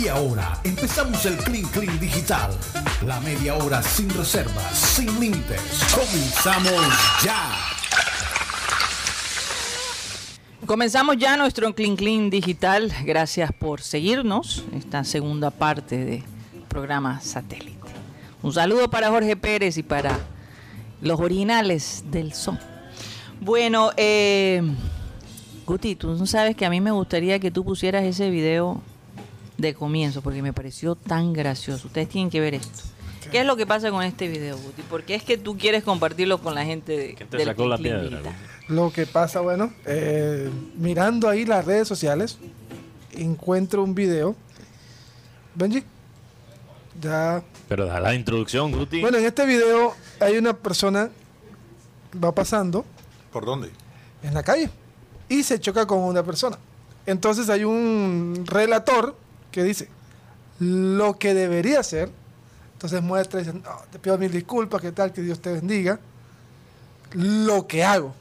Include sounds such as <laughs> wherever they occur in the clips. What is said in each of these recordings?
Y ahora empezamos el Clean Clean Digital. La media hora sin reservas, sin límites. Comenzamos ya. Comenzamos ya nuestro Clean Clean Digital. Gracias por seguirnos. Esta segunda parte del programa Satélite. Un saludo para Jorge Pérez y para los originales del son. Bueno, eh, Guti, tú sabes que a mí me gustaría que tú pusieras ese video de comienzo porque me pareció tan gracioso. Ustedes tienen que ver esto. ¿Qué es lo que pasa con este video, Guti? ¿Por qué es que tú quieres compartirlo con la gente de, ¿Quién te del sacó la piedra? Lo que pasa, bueno, eh, mirando ahí las redes sociales, encuentro un video. Benji, ya. Pero da la introducción, Guti. Bueno, en este video hay una persona va pasando ¿Por dónde? en la calle y se choca con una persona. Entonces hay un relator que dice lo que debería hacer. Entonces muestra y dice, "No, te pido mil disculpas, que tal, que Dios te bendiga. Lo que hago.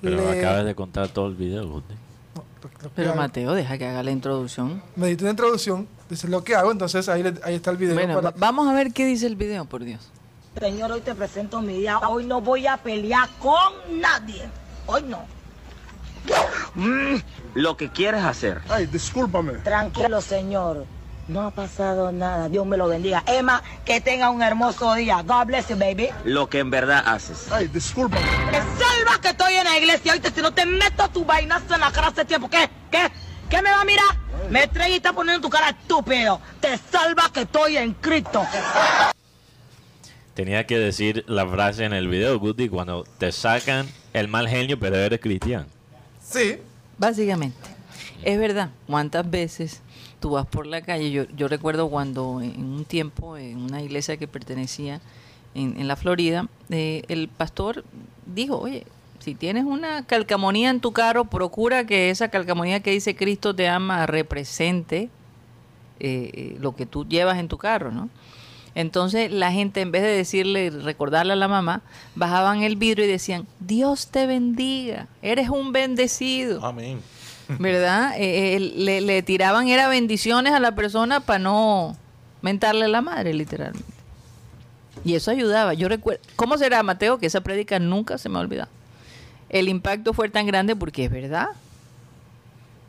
Pero Le- acabas de contar todo el video, no, lo- lo que Pero hago. Mateo, deja que haga la introducción. me diste una introducción, dice lo que hago, entonces ahí, le- ahí está el video. Bueno, para- vamos a ver qué dice el video, por Dios. Señor, hoy te presento mi día. Hoy no voy a pelear con nadie. Hoy no. Mm, lo que quieres hacer. Ay, discúlpame. Tranquilo, señor. No ha pasado nada. Dios me lo bendiga. Emma, que tenga un hermoso día. God bless you, baby. Lo que en verdad haces. Ay, discúlpame. Me salva que estoy en la iglesia. Oíste, si no te meto tu vainazo en la cara hace tiempo. ¿Qué? ¿Qué? ¿Qué me va a mirar? Me trae y está poniendo tu cara estúpido. Te salva que estoy en Cristo. Tenía que decir la frase en el video, Guti, cuando te sacan el mal genio, pero eres cristiano. Sí, Básicamente, es verdad, cuántas veces tú vas por la calle, yo, yo recuerdo cuando en un tiempo en una iglesia que pertenecía en, en la Florida, eh, el pastor dijo, oye, si tienes una calcamonía en tu carro, procura que esa calcamonía que dice Cristo te ama represente eh, eh, lo que tú llevas en tu carro, ¿no? Entonces la gente, en vez de decirle, recordarle a la mamá, bajaban el vidrio y decían, Dios te bendiga, eres un bendecido. Amén. ¿Verdad? <laughs> Eh, eh, le, le tiraban, era bendiciones a la persona para no mentarle la madre, literalmente. Y eso ayudaba. Yo recuerdo, ¿cómo será, Mateo? Que esa prédica nunca se me ha olvidado. El impacto fue tan grande porque es verdad.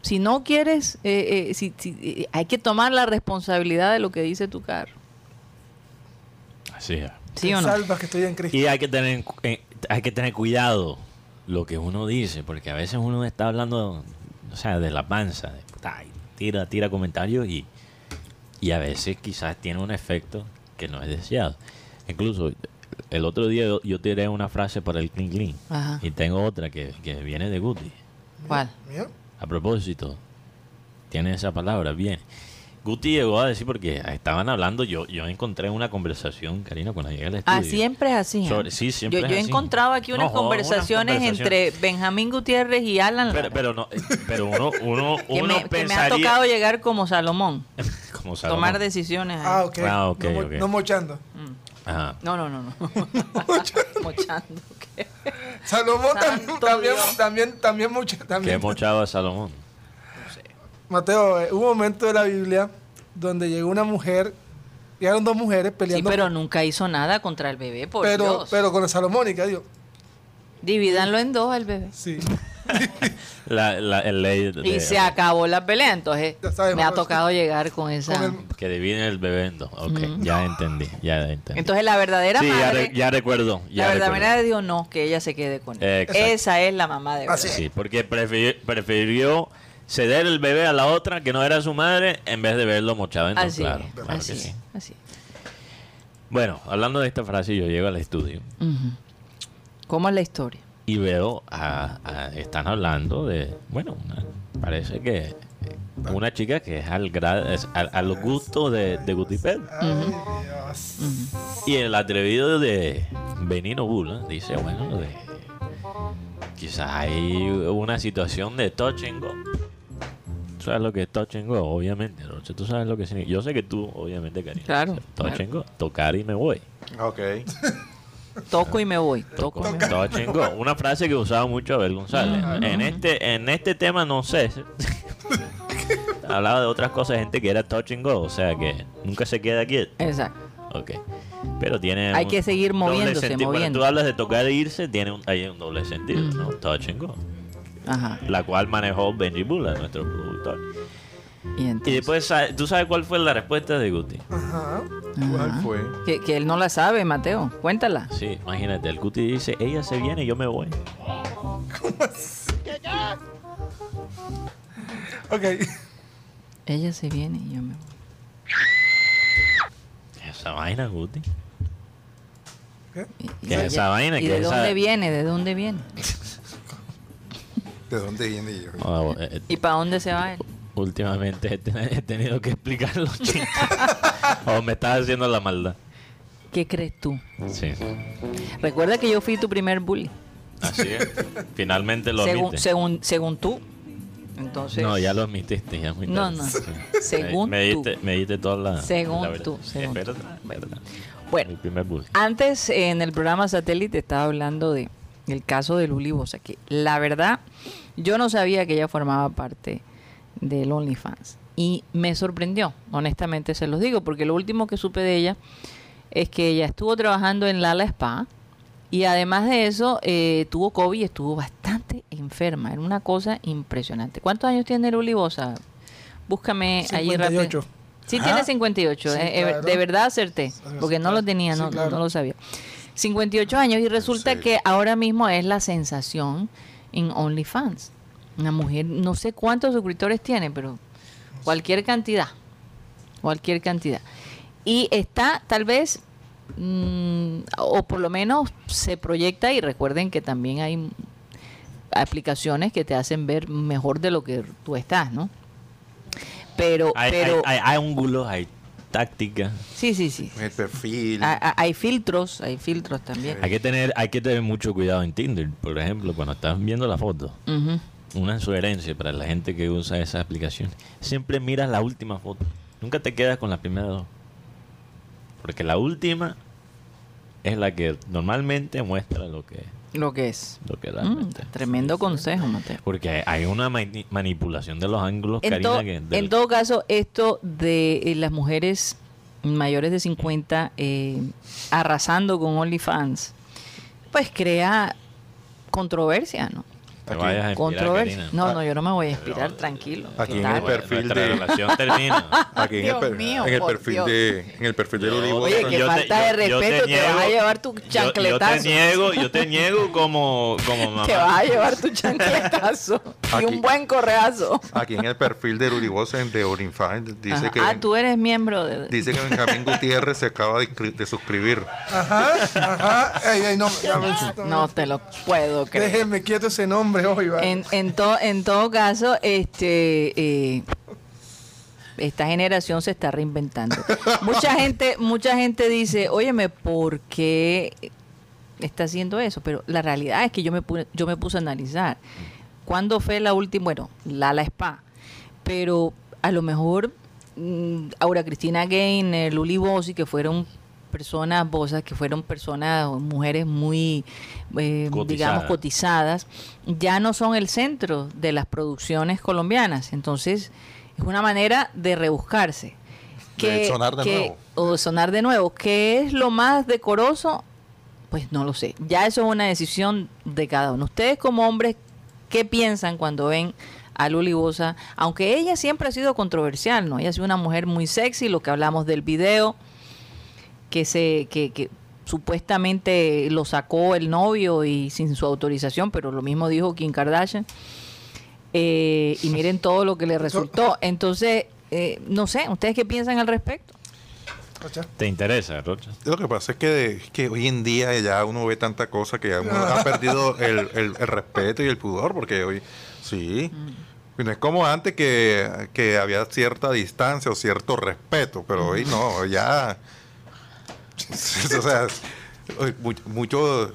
Si no quieres, eh, eh, si, si- hay que tomar la responsabilidad de lo que dice tu carro. Así es. ¿Sí o no? salvas que estoy en Cristo. Y hay que tener eh, hay que tener cuidado lo que uno dice, porque a veces uno está hablando, o sea, de la panza, de, tira, tira comentarios y, y a veces quizás tiene un efecto que no es deseado. Incluso el otro día yo, yo tiré una frase para el clean clean Ajá. y tengo otra que, que viene de Guti. ¿Cuál? A propósito, tiene esa palabra, bien. Guti llegó a decir porque estaban hablando, yo, yo encontré una conversación, Karina, cuando llegué al estudio. Ah, siempre es así. ¿eh? Sobre- sí, siempre yo es yo he así. encontrado aquí No, unas conversaciones entre Benjamín Gutiérrez y Alan Pero, Lara, pero no, eh, pero uno, uno, <laughs> que, uno me, que me ha tocado llegar como Salomón, <laughs> como Salomón. tomar decisiones. ahí. ah, ok. Ah, ok, no, mochando. Ajá. No, no, no, no. <laughs> Mochando. ¿qué? Salomón también, también, también, también, mocha- ¿Qué también. mochaba a Salomón? Mateo, eh, hubo un momento de la Biblia donde llegó una mujer, llegaron dos mujeres Sí, peleando, pero nunca hizo nada contra el bebé, por pero, Dios. pero con la salomónica, digo, Divídanlo en dos al bebé. sí. <laughs> La, la, el ley de, Y se acabó la pelea, entonces Ya me ha tocado llegar con esa... Con el- que dividen el bebé en dos. Ok, ya entendí, ya entendí. Entonces la verdadera sí, ya, madre... re- ya recuerdo. Ya la verdadera recuerdo. madre dijo no, que ella se quede con él. Exacto. Esa es la mamá de Así verdad. Sí, porque prefirió, prefirió ceder el bebé a la otra que no era su madre en vez de verlo mochado en Así, claro. así, que es, sí. así. Bueno, hablando de esta frase, yo llego al estudio. ¿Cómo es la historia? y veo a, a- están hablando de bueno una- parece que una chica que es al es al, al gusto de, de Guti Pedro. Ay, Dios. y el atrevido de Benino Bula dice bueno de, quizás hay una situación de touch and go ¿Tú sabes lo que es touch and go? Obviamente, Roche, tú sabes lo que significa. Yo sé que tú, obviamente, cariño. Claro, Touch claro. and go. Tocar y me voy. Ok. <laughs> Toco y me voy. Toco y me voy. Touch and go. Una frase que usaba mucho Abel González. En este, en este tema no sé. <laughs> hablaba de otras cosas, gente que era touch and go, o sea que nunca se queda quieto. Exacto. Ok. Pero tiene. Hay un que seguir moviéndose, sentido. Cuando moviendo. tú hablas de tocar e irse, tiene un, hay un doble sentido, Mm. ¿no? Touch and go. Ajá. La cual manejó Benji Bula, nuestro productor. Y después, ¿sabe- ¿tú sabes cuál fue la respuesta de Guti? Ajá. ¿Cuál fue? que, que él no la sabe, Mateo. Cuéntala. Sí, imagínate, el Guti dice, ella se viene y yo me voy. Ok. Ella se viene y yo me voy. Esa vaina, Guti. Y- y ¿Qué es esa vaina? ¿Y ¿Qué de esa- dónde viene? ¿De dónde viene? <laughs> ¿De dónde viene yo? Ah, eh, eh, ¿Y para dónde se va él? últimamente he, ten- he tenido que explicar los <laughs> chistes. <laughs> o me estás haciendo la maldad. ¿Qué crees tú? Sí. Recuerda que yo fui tu primer bully. Así es. Finalmente lo Según, admite. según, según tú. Entonces, No, ya lo admitiste, ya muy No, tarde. no. Sí. Según me, me tú. diste, me diste toda la. Según la verdad. tú, Es según verdad, tú. es verdad. Bueno. Primer bullying. Antes en el programa satélite estaba hablando de el caso de Luli Bosa, que la verdad yo no sabía que ella formaba parte del OnlyFans y me sorprendió, honestamente se los digo, porque lo último que supe de ella es que ella estuvo trabajando en Lala Spa y además de eso eh, tuvo COVID y estuvo bastante enferma, era una cosa impresionante. ¿Cuántos años tiene Luli Bosa? Búscame allí rápido. 58. Sí, tiene 58. Sí, eh, eh, claro. De verdad acerté, porque no lo tenía, Sí, no, no- claro. no lo sabía. 58 años y resulta que ahora mismo es la sensación en OnlyFans. Una mujer, no sé cuántos suscriptores tiene, pero cualquier cantidad. Cualquier cantidad. Y está tal vez, mm, o por lo menos se proyecta, y recuerden que también hay aplicaciones que te hacen ver mejor de lo que tú estás, ¿no? Pero, Hay, pero, hay, hay ángulos, hay tácticas. sí, sí, sí. El perfil. Ah, ah, Hay filtros, hay filtros también. Hay que tener, hay que tener mucho cuidado en Tinder, por ejemplo, cuando estás viendo la foto. Una sugerencia para la gente que usa esa aplicación. Siempre miras la última foto. Nunca te quedas con las primeras dos. Porque la última es la que normalmente muestra lo que, Lo que es. lo que Mm, tremendo consejo, Mateo. Porque hay una mani- manipulación de los ángulos, En, Karina, to- que del- en todo caso, esto de eh, las mujeres mayores de 50 eh, arrasando con OnlyFans, pues crea controversia, ¿no? Te vayas a inspirar, Controversia. Karina. No, no, yo no me voy a inspirar, tranquilo. Aquí ¿Qué en el perfil Nuestra de- relación termina. <laughs> Aquí en el, Dios per- mío, en el por perfil Dios. de en el perfil de Luli Oye, qué Yo te- falta de yo- yo te respeto, te, vas a niego- llevar tu Yo, yo chancletazo. te niego, yo te niego como, como mamá. <laughs> Te vas a llevar tu chancletazo y Aquí. un buen correazo. Aquí en el perfil de Luli Bosa de Orinfan dice Ajá. que ah, tú eres miembro de... dice que Benjamín Gutiérrez se acaba de, inscri- de suscribir. Ajá, ajá. Ey, ey, no, <laughs> ya me- No te lo puedo creer. Déjenme quieto ese nombre hoy, va. En, en, to- en todo caso, este eh, esta generación se está reinventando. Mucha <laughs> gente, mucha gente dice, óyeme, ¿por qué está haciendo eso? Pero la realidad es que yo me, pu- yo me puse a analizar. ¿Cuándo fue la última? Bueno, la la Spa. Pero a lo mejor mm, Aura Cristina Gainer, Luli Bossi, que fueron personas, Bosas, que fueron personas, mujeres muy, eh, digamos, Cotizadas. ya no son el centro de las producciones colombianas. Entonces, es una manera de rebuscarse. De sonar de que- nuevo. O de sonar de nuevo. ¿Qué es lo más decoroso? Pues no lo sé. Ya eso es una decisión de cada uno. Ustedes como hombres, ¿qué piensan cuando ven a Luli Bosa? Aunque ella siempre ha sido controversial, ¿no? Ella ha sido una mujer muy sexy, lo que hablamos del video, que se que, que supuestamente lo sacó el novio y sin su autorización, pero lo mismo dijo Kim Kardashian. Eh, y miren todo lo que le resultó. <laughs> Entonces, eh, no sé, ¿ustedes qué piensan al respecto? Rocha. ¿Te interesa, Rocha? Lo que pasa es que, que hoy en día ya uno ve tanta cosa que ya uno ha <laughs> perdido el, el- el respeto y el pudor, porque hoy sí. Y No es como antes que, que había cierta distancia o cierto respeto, pero hoy no, ya. <laughs> o sea, mucho,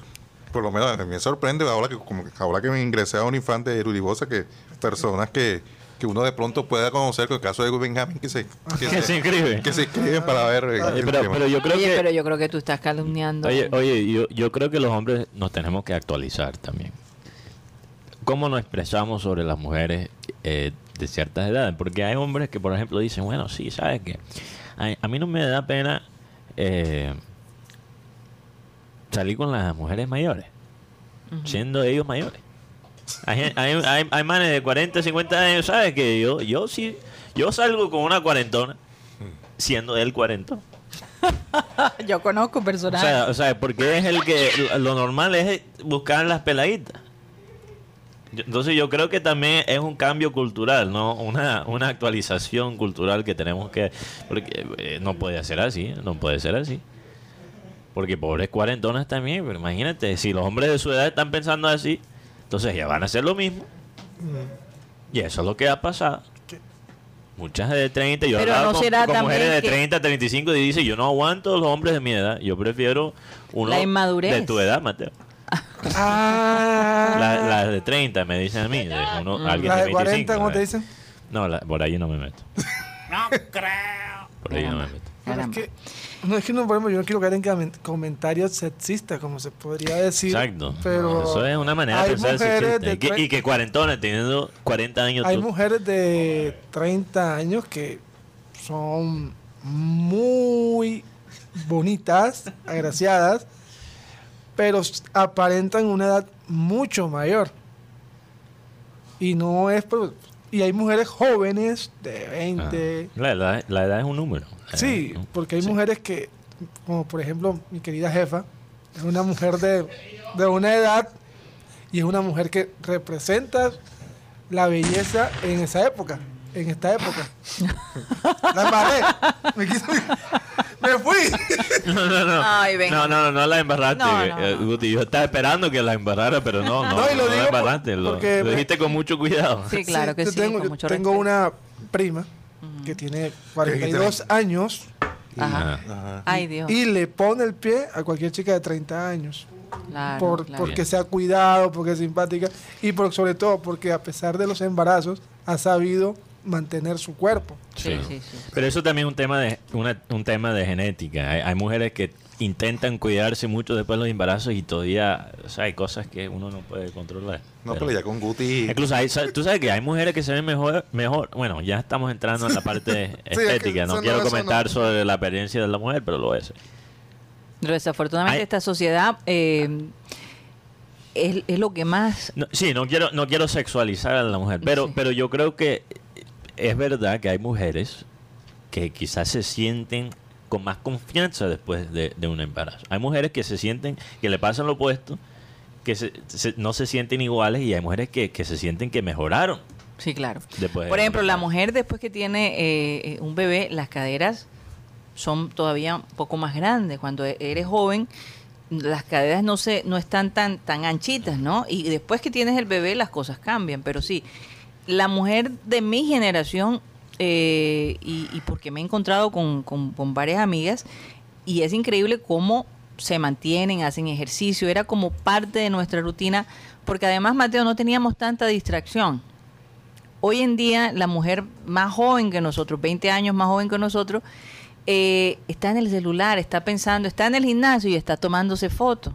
por lo menos a mí me sorprende ahora que, como ahora que me ingresé a un infante de Rudibosa, que personas que, que uno de pronto pueda conocer, con el caso de Benjamín, que se, que Que se inscribe. que se inscriben para ver. eh, Oye, pero, pero yo creo Oye, que... pero yo creo que tú estás calumniando. Oye, oye yo, yo creo que los hombres nos tenemos que actualizar también. ¿Cómo nos expresamos sobre las mujeres? Eh, de ciertas edades. Porque hay hombres que, por ejemplo, dicen, bueno, sí, ¿sabes qué? A, a mí no me da pena eh, salir con las mujeres mayores, siendo ellos mayores. Hay, hay, hay, hay manes de 40, 50 años, ¿sabes? Que yo, yo sí, yo salgo con una cuarentona, siendo él cuarentón. <laughs> Yo conozco O personajes. sea, o sea, porque es el que lo normal es buscar las peladitas. Entonces yo creo que también es un cambio cultural, ¿no? Una, una actualización cultural que tenemos que... Porque eh, no puede ser así, no puede ser así. Porque pobres cuarentonas también, pero imagínate, si los hombres de su edad están pensando así, entonces ya van a hacer lo mismo. Y eso es lo que ha pasado. Muchas de 30, yo Pero hablado no con, será con mujeres de también que- 30, 35 y dice, yo no aguanto los hombres de mi edad, yo prefiero uno La inmadurez. de tu edad, Mateo. Ah, Las la de 30 me dicen a mí, de uno, alguien las de de 25. 40, ¿cómo te dicen? No, la- por ahí no me meto. No creo. Por ahí no me meto. Es que, no es que no, por ejemplo, yo no quiero caer en comen- comentarios sexistas, como se podría decir. Exacto. Pero Eso es una manera de hay pensar mujeres sexista. de Y que, y que cuarentones teniendo 40 años. Hay tú- mujeres de 30 años que son muy bonitas, agraciadas, pero aparentan una edad mucho mayor. Y no es... y hay mujeres jóvenes de Ah, 20... la, edad, la edad es un número. Sí, porque hay sí. mujeres que, como por ejemplo mi querida jefa, es una mujer de, de una edad y es una mujer que representa la belleza en esa época, en esta época. <laughs> la embarré, me, quiso- me fui. <laughs> No, no, no. Ay, venga. no, no, no, no la embarraste, No, no, eh, no. Guti. Yo estaba esperando que la embarrara, pero no, no, No, y lo no la digo por- embarraste. Lo, porque lo dijiste con mucho cuidado. Sí, claro que yo sí, Tengo, con yo mucho tengo respeto. una prima que tiene 42 años Ajá. Ajá. Ay, Dios. y le pone el pie a cualquier chica de 30 años. Claro, por, claro. porque se ha cuidado, porque es simpática y por, sobre todo porque a pesar de los embarazos ha sabido mantener su cuerpo. Sí, sí, sí. Pero eso también es un tema de una- un tema de genética. Hay, hay mujeres que intentan cuidarse mucho después de los embarazos y todavía, o sea, hay cosas que uno no puede controlar. No, pero ya con Guti. Incluso hay, tú sabes que hay mujeres que se ven mejor, mejor. Bueno, ya estamos entrando en la parte <laughs> es que estética. No quiero comentar no. sobre la apariencia de la mujer, pero lo hacer. Pero desafortunadamente Ay. esta sociedad eh, es, es lo que más... No, sí, no quiero, no quiero sexualizar a la mujer, pero, Sí. pero yo creo que es verdad que hay mujeres que quizás se sienten con más confianza después de, de un embarazo. Hay mujeres que se sienten, que le pasan lo opuesto, que se- se- no se sienten iguales y hay mujeres que, que se sienten que mejoraron Sí, claro. después. Por ejemplo, la mujer después que tiene eh, eh, un bebé, las caderas son todavía un poco más grandes. Cuando e- eres joven, las caderas no se no están tan tan anchitas, ¿no? Y después que tienes el bebé, las cosas cambian. Pero sí, la mujer de mi generación, eh, y, porque me he encontrado con, con- con varias amigas, y es increíble cómo se mantienen, hacen ejercicio, era como parte de nuestra rutina, porque además, Mateo, no teníamos tanta distracción. Hoy en día la mujer más joven que nosotros, 20 años más joven que nosotros, eh, está en el celular, está pensando, está en el gimnasio y está tomándose fotos.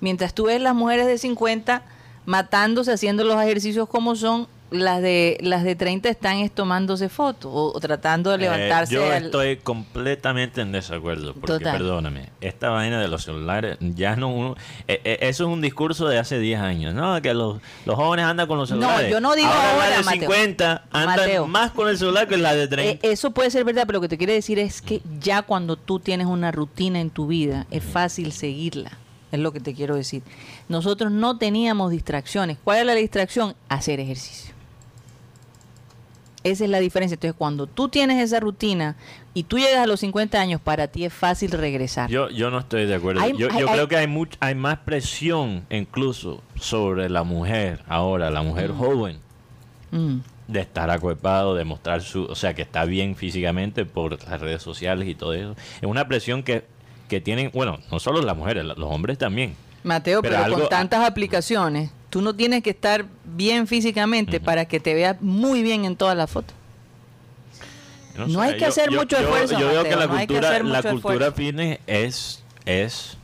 Mientras tú ves las mujeres de 50 matándose, haciendo los ejercicios como son, las de las de 30 están es tomándose fotos o, o tratando de Eh, levantarse. yo al- estoy completamente en desacuerdo. Porque, Total. perdóname, esta vaina de los celulares, ya no uno. eh, eh, eso es un discurso de hace 10 años, ¿no? Que los, los jóvenes andan con los No, celulares. yo no digo ahora. ahora, la de Mateo. 50 andan Mateo. más con el celular que la de Eh, 30. eso puede ser verdad, pero lo que te quiero decir es que ya cuando tú tienes una rutina en tu vida, es fácil seguirla. Es lo que te quiero decir. Nosotros no teníamos distracciones. ¿Cuál es la distracción? Hacer ejercicio. Esa es la diferencia. Entonces, cuando tú tienes esa rutina y tú llegas a los 50 años, para ti es fácil regresar. Yo, yo no estoy de acuerdo. Hay- yo hay- yo hay- creo que hay much- hay más presión incluso sobre la mujer ahora, la mujer joven, Mm. de estar acuerpado, de mostrar su, o sea, que está bien físicamente por las redes sociales y todo eso. Es una presión que, que tienen, bueno, no solo las mujeres, los hombres también. Mateo, Pero pero, algo- con tantas aplicaciones, tú no tienes que estar bien físicamente para que te veas muy bien en todas las fotos. No hay que hacer mucho esfuerzo, Yo, veo que Mateo, la no hay que cultura, hacer la mucho cultura esfuerzo. fitness es, es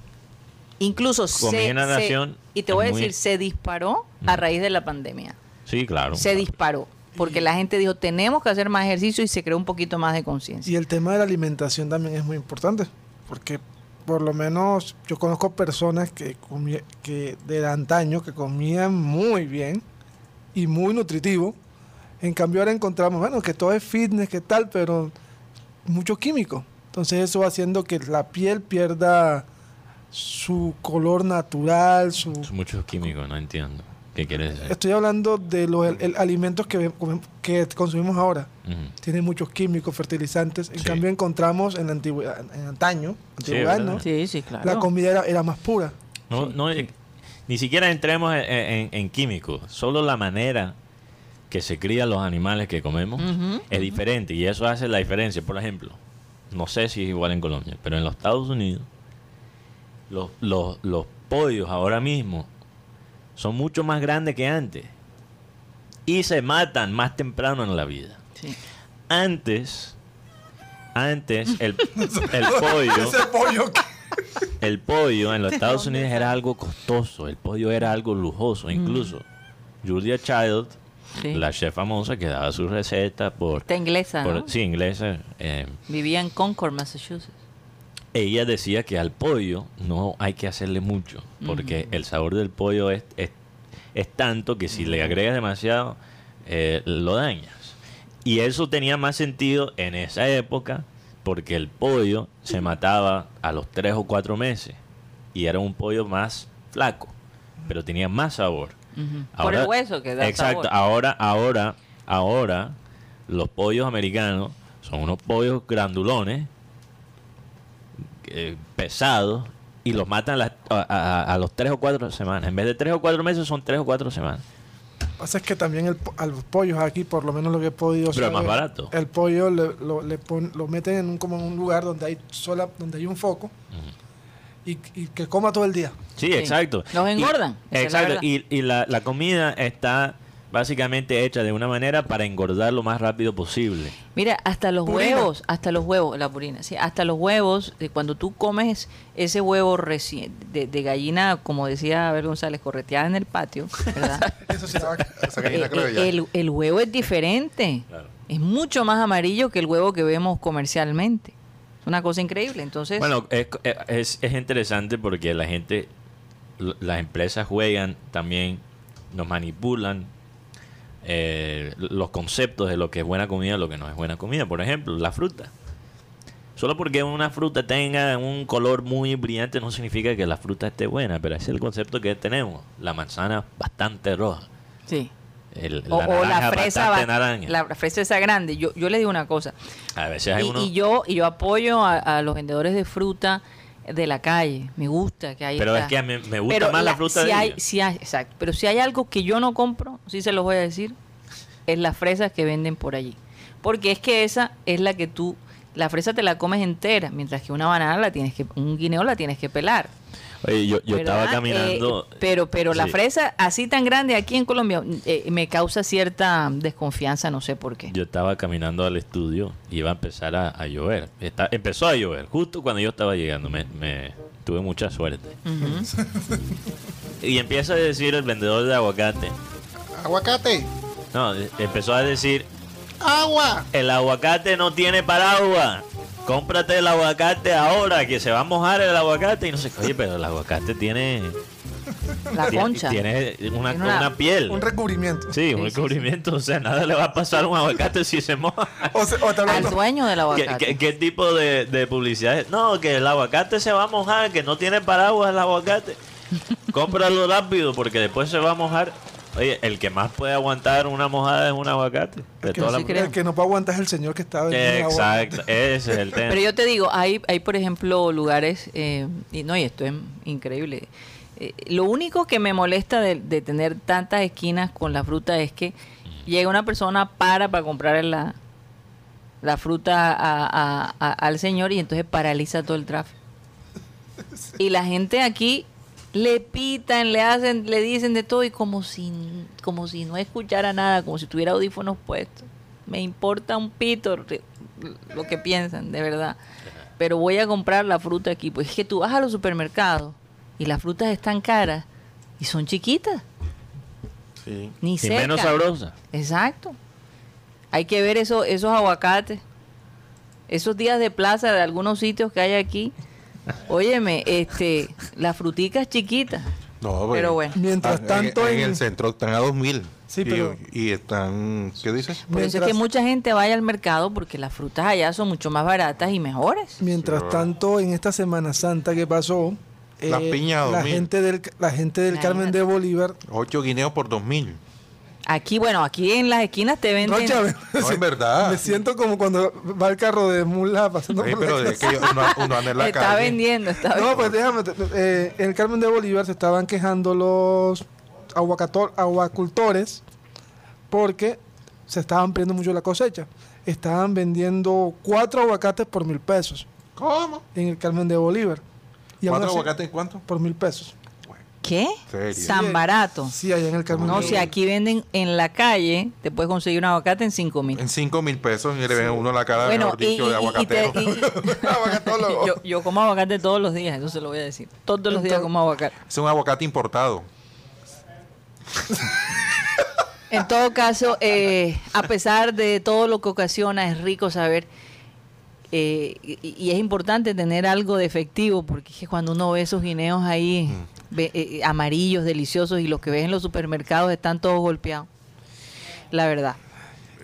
Incluso se, se- y te voy a muy- decir, se disparó a raíz de la pandemia. sí, claro. Se disparó. porque la gente dijo, tenemos que hacer más ejercicio y se creó un poquito más de conciencia. Y el tema de la alimentación también es muy importante, porque por lo menos yo conozco personas que, que de antaño que comían muy bien y muy nutritivo. En cambio ahora encontramos, bueno, que todo es fitness, que tal, pero mucho químico. Entonces eso va haciendo que la piel pierda su color natural, su... Son muchos químicos, no entiendo. ¿Qué quieres decir? Estoy hablando de los el- el- alimentos que, consumimos ahora. Tienen muchos químicos, fertilizantes. En Sí. cambio encontramos en la antigüedad, en antaño, antigüedad. ¿no? Sí, sí, claro. La comida era, era más pura. No, no, eh, ni siquiera entremos en, en- en químicos. Solo la manera que se crían los animales que comemos es diferente y eso hace la diferencia. Por ejemplo, no sé si es igual en Colombia, pero en los Estados Unidos los, los, los pollos ahora mismo son mucho más grandes que antes y se matan más temprano en la vida. Sí. Antes, antes el, <laughs> el pollo... El pollo en los Estados Unidos era algo costoso, el pollo era algo lujoso, incluso Julia Child, Sí. la chef famosa que daba su receta por, Está inglesa, por- ¿no? sí, inglesa, eh, Vivía en Concord, Massachusetts. Ella decía que al pollo no hay que hacerle mucho, porque el sabor del pollo es, es, es tanto que si le agregas demasiado, eh, lo dañas. Y eso tenía más sentido en esa época, porque el pollo se mataba a los tres o cuatro meses, y era un pollo más flaco, pero tenía más sabor. Ujú. Por el hueso que da Exacto, sabor. ahora, ahora, ahora, los pollos americanos son unos pollos grandulones, eh, pesados, y los matan las- a, a- a los tres o cuatro semanas. En vez de tres o cuatro meses, son tres o cuatro semanas. pasa es que también el, a los pollos aquí, por lo menos lo que he podido Pero es más saber, barato. El pollo le- lo, le pon- lo meten en un, como en un lugar donde hay sola, donde hay un foco y, y que coma todo el día. Sí, Sí. exacto. Los engordan, la exacto. Y, y la, la comida está básicamente hecha de una manera para engordar lo más rápido posible. Mira, hasta los Purina. huevos, hasta los huevos, la purina, sí, hasta los huevos, de cuando tú comes ese huevo recién, de, de gallina, como decía Abel González, correteada en el patio, ¿verdad? <laughs> Eso sí estaba- Esa gallina Eh, creo eh, ya. el, el huevo es diferente. Claro. Es mucho más amarillo que el huevo que vemos comercialmente. Es una cosa increíble. Entonces, Bueno, es, es, es interesante porque la gente, las empresas juegan también, nos manipulan eh, los conceptos de lo que es buena comida y lo que no es buena comida. Por ejemplo, la fruta. Solo porque una fruta tenga un color muy brillante no significa que la fruta esté buena, pero ese es el concepto que tenemos. La manzana bastante roja. sí. el- la o la fresa, bastante va- naranja. la fresa esa grande. Yo, yo le digo una cosa. A veces hay Y, uno... y yo y yo apoyo a, a los vendedores de fruta de la calle. Me gusta que hay Pero es que me gusta Pero más la fruta si de hay, si hay- exacto. Pero si hay algo que yo no compro, sí se los voy a decir, es las fresas que venden por allí. Porque es que esa es la que tú, la fresa te la comes entera, mientras que una banana la tienes que, un guineo la tienes que pelar. Oye, yo, yo estaba ¿verdad? caminando... Eh, pero pero la Sí. fresa así tan grande aquí en Colombia eh, me causa cierta desconfianza, no sé por qué. Yo estaba caminando al estudio y iba a empezar a, a llover. Está- empezó a llover justo cuando yo estaba llegando. Me, me- tuve mucha suerte. Ujú. Y empieza a decir el vendedor de aguacate. Aguacate. No, eh, empezó a decir, Agua. el aguacate no tiene paraguas. Cómprate el aguacate ahora que se va a mojar el aguacate. Y no sé, oye, pero el aguacate tiene, La concha. tiene una, Tiene una- una piel. Un recubrimiento. Sí, un Sí, sí, recubrimiento. O sea, nada le va a pasar a un aguacate si se moja. O, se- o te Al dueño del ¿Qué, aguacate. qué- qué tipo de, de publicidad es? No, que el aguacate se va a mojar, que no tiene paraguas el aguacate. <laughs> Cómpralo rápido porque después se va a mojar. Oye, el que más puede aguantar una mojada es un aguacate. De el, que, toda sí creo. el que no puede aguantar es el señor que está vendiendo agua. Exacto, ese es el <laughs> tema. Pero yo te digo, hay, hay por ejemplo, lugares, eh, y no, y esto es increíble. Eh, lo único que me molesta de, de tener tantas esquinas con la fruta es que llega una persona para para comprar la, la fruta a- a- a- al señor y entonces paraliza todo el tráfico. <laughs> Y la gente aquí le pitan, le hacen, le dicen de todo y como si, como si no escuchara nada, como si tuviera audífonos puestos. Me importa un pito lo que piensan, de verdad. Pero voy a comprar la fruta aquí. Pues es que tú vas a los supermercados y las frutas están caras y son chiquitas, Sí. ni y menos sabrosa. Exacto. Hay que ver eso, esos aguacates. Esos días de plaza de algunos sitios que hay aquí. Óyeme, este, las fruticas chiquitas. No, pues, Pero bueno. Mientras en- tanto, en, en- el centro están a 2000. Sí, y, pero- y están, ¿qué dices? Por eso es Mientras- que mucha gente vaya al mercado porque las frutas allá son mucho más baratas y mejores. Mientras Sí, tanto, en esta Semana Santa que pasó, eh, Las piñas, la 2000. gente del la gente del Imagínate. Carmen de Bolívar, 8 guineos por 2000. Aquí, bueno, aquí en las esquinas te venden. No, es verdad. me siento como cuando va el carro de mula pasando Ey, por la pero de que uno, uno anda en la está calle. vendiendo, está No, vendiendo. pues déjame. te- eh, en el Carmen de Bolívar se estaban quejando los aguacultores porque se estaban perdiendo mucho la cosecha. Estaban vendiendo cuatro aguacates por mil pesos ¿Cómo? en el Carmen de Bolívar. Y aún ¿Cuántos así, aguacates cuánto? Por mil pesos. ¿Qué? ¿Serio? Tan barato. Sí, allá en el Carmen No, de si aquí venden en la calle, te puedes conseguir un aguacate en 5 mil. En 5 mil pesos y le ven a uno la cara, Bueno, mejor y, dicho, de y- y aguacatero. te- y- Aguacatólogo. yo, yo como aguacate todos los días, eso se lo voy a decir. Todos los días como aguacate. es un aguacate importado. <laughs> En todo caso, eh, a pesar de todo lo que ocasiona, es rico saber eh, y, y es importante tener algo de efectivo, porque es que cuando uno ve esos guineos ahí ve- eh, amarillos, deliciosos, y los que ves en los supermercados están todos golpeados. La verdad.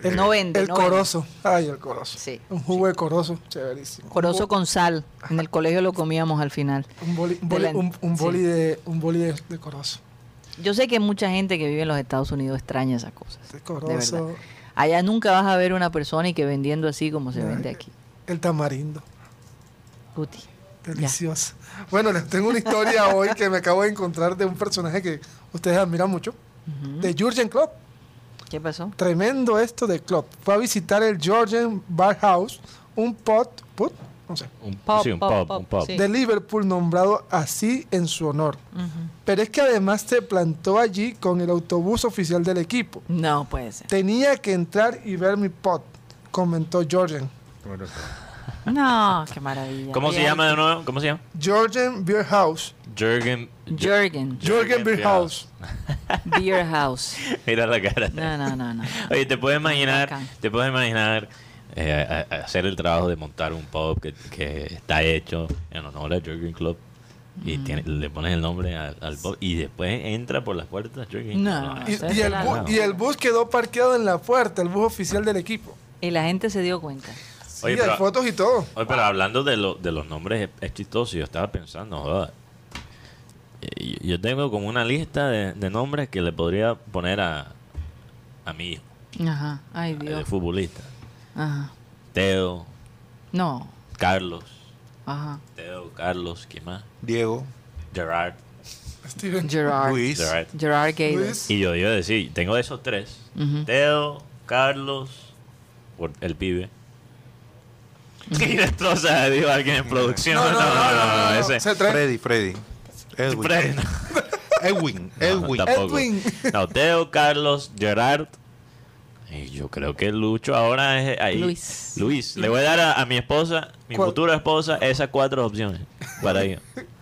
no vende. El no vende. corozo. Ay, el corozo. Sí, Un jugo de corozo. Chéverísimo. Corozo con sal. En el colegio lo comíamos al final. Un boli, un de boli, la- un, un sí. boli de, un boli de, de corozo. Yo sé que mucha gente que vive en los Estados Unidos extraña esas cosas. De De corozo. verdad. Allá nunca vas a ver una persona y que vendiendo así como se vende aquí. El tamarindo. Guti. Delicioso. Bueno, les tengo una historia <laughs> hoy que me acabo de encontrar de un personaje que ustedes admiran mucho. De Jurgen Klopp. ¿Qué pasó? Tremendo esto de Klopp. Fue a visitar el Georgian Bar House, un pot, put, no sé, Un, Pop, sí, un pop, pop, pop, un pop. sí. de Liverpool nombrado así en su honor. Pero es que además se plantó allí con el autobús oficial del equipo. No puede ser. Tenía que entrar y ver mi pot, comentó Georgian. No, qué maravilla. ¿Cómo se llama de nuevo? ¿Cómo se llama? Georgian Beer House. Jürgen. Jürgen. Georgian Beer House. Beer House. <laughs> Mira la cara. No, no, no, no. Oye, te puedes imaginar, te puedes imaginar eh, a- a- hacer el trabajo de montar un pub que, que está hecho en honor a Jürgen Club y tiene- le pones el nombre al, al pub y después entra por las puertas Jürgen. No. Y, y el bu- y el bus quedó parqueado en la puerta, el bus oficial del equipo. Y la gente se dio cuenta. Sí, Oye, hay pero- fotos y todo. Oye, pero hablando de, lo- de los nombres es, es chistoso, yo estaba pensando, joder, eh, yo, tengo como una lista de, de nombres que le podría poner a, a mi hijo, Ajá. Ay, de Dios. futbolista. Ajá. Teo, No. Carlos, Ajá. Teo, Carlos, ¿quién más? Diego, Gerard. Steven. Gerard. Luis, Gerard. Gerard. Luis. Y yo iba a decir, tengo de esos tres. Teo, Carlos, por el pibe. <laughs> Y destroza, dijo alguien en producción. No, no, no, no, no, ese. Se trae Freddy, Freddy. Edwin. Freddy, no. <laughs> Edwin, Edwin. Edwin. No, Teo, Carlos, Gerard. Y yo creo que Lucho ahora es ahí. Luis. Luis. Le voy a dar a, a mi esposa, mi ¿Cuál? futura esposa, esas cuatro opciones para ella. <laughs>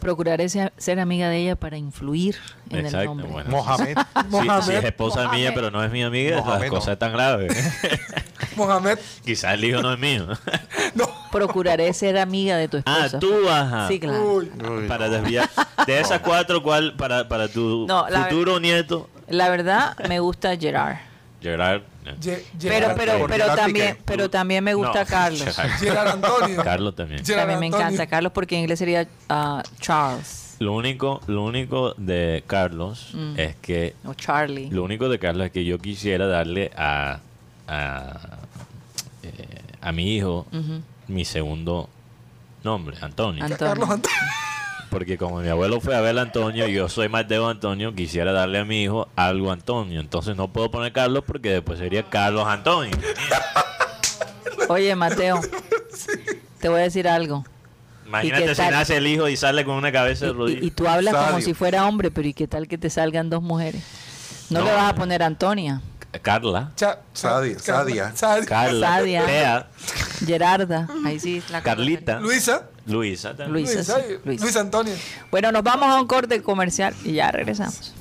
Procuraré ser, ser amiga de ella para influir en el Exacto, nombre. bueno. Mohamed. Si, Mohamed. si es esposa Mohamed. mía, pero no es mi amiga, la Mohamed, cosa no. es tan grave. <laughs> Mohamed. Quizás el hijo no es mío. <laughs> Procuraré ser amiga de tu ah, esposa. tú ajá. Sí, claro. Uy. Uy, Para no. desviar. De esas cuatro, ¿cuál para, para tu No, la futuro nieto? La verdad, me gusta Gerard. Gerard. eh. Ge- Pero, Gerard, pero, pero Gerard también, pero también me gusta No, Carlos. Gerard. Gerard Antonio. Carlos también. Gerard También me Antonio. encanta Carlos porque en inglés sería ah, Charles Lo único, lo único de Carlos Mm. es que o Charlie. lo único de Carlos es que yo quisiera darle a a, eh, a mi hijo mi segundo nombre, Antonio. Antonio. Carlos Antonio. Porque como mi abuelo fue a ver a Antonio y yo soy Mateo Antonio, quisiera darle a mi hijo algo Antonio. Entonces no puedo poner Carlos porque después sería Carlos Antonio. Oye, Mateo, <laughs> te voy a decir algo. Imagínate si tal? nace el hijo y sale con una cabeza de Y, rodilla. y- y tú hablas como si fuera hombre, pero ¿y qué tal que te salgan dos mujeres? No, No. le vas a poner Antonia, Carla, Cha- Sadia, Sadia. Sadia. Carla, Sadia. Tea, Gerarda. Ahí sí. La Carlita, Luisa. Luisa también. Luisa, Luisa. sí, Luisa. Luis Antonio. Bueno, nos vamos a un corte comercial y ya regresamos.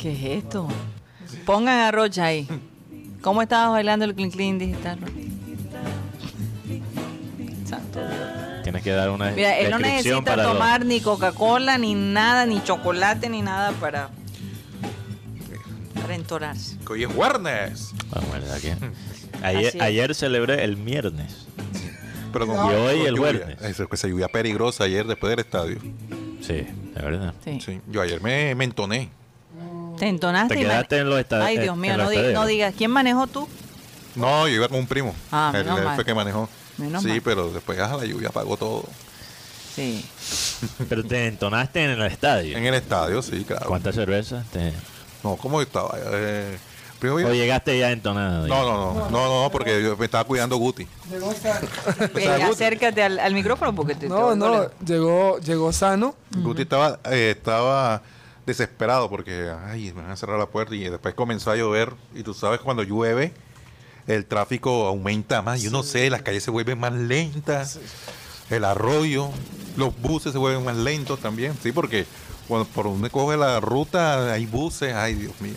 ¿Qué es esto? Pongan a Rocha ahí. ¿Cómo estabas bailando el clean clean digital? Rocha? Santo Dios. Tienes que dar una Mira, él no necesita para los- tomar ni Coca-Cola, ni nada, ni chocolate, ni nada para, para entonarse. Que hoy es viernes. Bueno, verdad que- Ayer, ayer celebré el viernes. Pero con, Y hoy con el viernes. Eso, esa lluvia peligrosa ayer después del estadio. Sí, de verdad. Sí. Sí, yo ayer me, me entoné. Te entonaste. Te y quedaste en los esta- Ay, Dios mío, no, di- estadios. no digas. ¿Quién manejó tú? No, yo iba con un primo. Ah, él, menos él mal. fue que manejó. Menos sí, mal. pero después ah, la lluvia apagó todo. Sí. <laughs> Pero te entonaste en el estadio. En el estadio, sí, claro. ¿Cuántas cervezas? Te... No, ¿cómo estaba? Eh, ¿O llegaste ya entonado? no, no, no, no, no, porque yo me estaba cuidando Guti. <laughs> Llegó sano. Acércate al, al micrófono porque te, No, no, llegó, llegó sano. Guti estaba, eh, estaba desesperado porque, ay, me van a cerrar la puerta y después comenzó a llover. Y tú sabes, cuando llueve, el tráfico aumenta más. Yo no sé, las calles se vuelven más lentas. El arroyo, los buses se vuelven más lentos también. Sí, porque cuando por donde coge la ruta hay buses. Ay, Dios mío.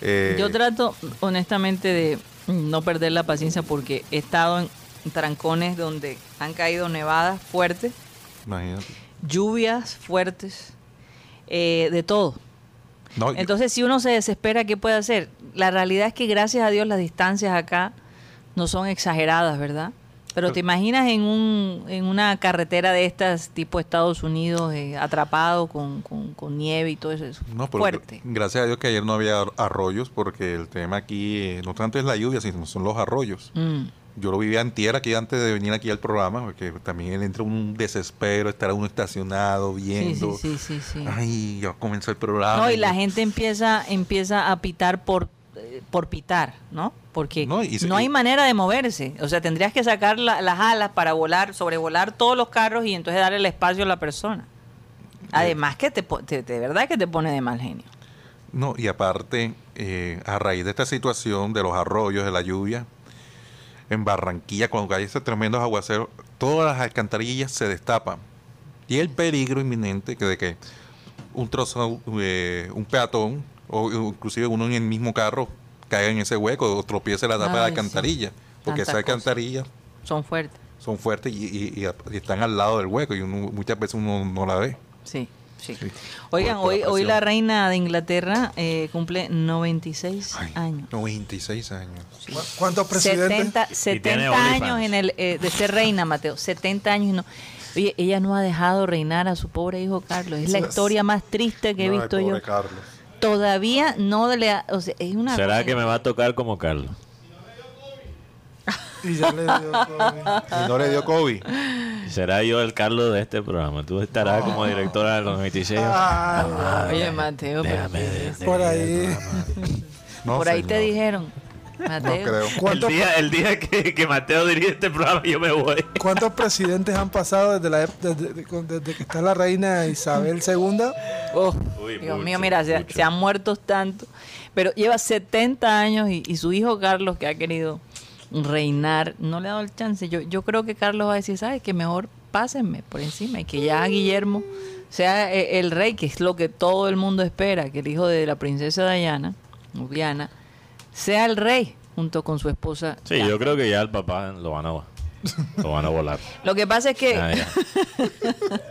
Eh, Yo trato, honestamente, de no perder la paciencia porque he estado en trancones donde han caído nevadas fuertes, imagínate. lluvias fuertes, eh, de todo. No, yo- Entonces, si uno se desespera, ¿qué puede hacer? La realidad es que, gracias a Dios, las distancias acá no son exageradas, ¿verdad? Pero te imaginas en, un, en una carretera de estas, tipo Estados Unidos, eh, atrapado con, con- con nieve y todo eso. eso No, pero fuerte. gr- gracias a Dios que ayer no había ar- arroyos, porque el tema aquí eh, no tanto es la lluvia, sino son los arroyos. Mm. Yo lo vivía en tierra aquí antes de venir aquí al programa, porque también entra un desespero, estar uno estacionado viendo. sí, sí, sí, sí. Ay, ya comenzó el programa. No, y la gente empieza, empieza a pitar por, por pitar, ¿no? Porque No, y hay y- manera de moverse. O sea, tendrías que sacar la- las alas para volar, sobrevolar todos los carros y entonces darle el espacio a la persona. Además que te, de verdad que te pone de mal genio. No, y aparte, eh, a raíz de esta situación de los arroyos, de la lluvia, en Barranquilla, cuando hay ese tremendo aguacero, todas las alcantarillas se destapan. Y el peligro inminente que de que un trozo, eh, un peatón, o inclusive uno en el mismo carro, caiga en ese hueco o tropiece la tapa de la sí. alcantarilla. Porque Tantas esas alcantarillas Son fuertes. son fuertes y, y- y- y están al lado del hueco y uno- muchas veces uno no la ve. Sí, sí. Sí. Oigan, hoy, la hoy la reina de Inglaterra eh, cumple 96 Ay, años. 96 años. ¿Cu- ¿Cuántos presidentes? 70, tiene 70 OnlyFans. años en el, eh, de ser reina, Mateo. 70 años y no. Oye, ella no ha dejado reinar a su pobre hijo Carlos. Es la Sí, historia más triste que he visto yo. Carlos. Todavía no le ha, o sea, es una ¿Será cosa- que me va a tocar como Carlos? Y ya le dio COVID. <laughs> Y no le dio COVID. ¿Será yo el Carlos de este programa? Tú estarás como directora de los 96. Ay, Oye, Mateo, pero Déjame de- por ahí. No, por ahí te señor. Dijeron, No Mateo. creo. El ¿Cuántos, día, el día que, que Mateo dirige este programa, yo me voy. ¿Cuántos presidentes han pasado desde, la, desde, desde- que está la reina Isabel II? Oh, Uy, Dios mucho, mío, mira, se, han muerto tanto. Pero lleva 70 años y, y su hijo Carlos, que ha querido reinar, no le ha dado el chance. Yo, yo creo que Carlos va a decir, ¿sabes? Que mejor pásenme por encima y que ya Guillermo sea eh, el rey, que es lo que todo el mundo espera, que el hijo de la princesa Diana, Diana, sea el rey junto con su esposa. Sí, yo creo que ya el papá lo van a, lo van a volar. <laughs> Lo que pasa es que... Ah. <laughs>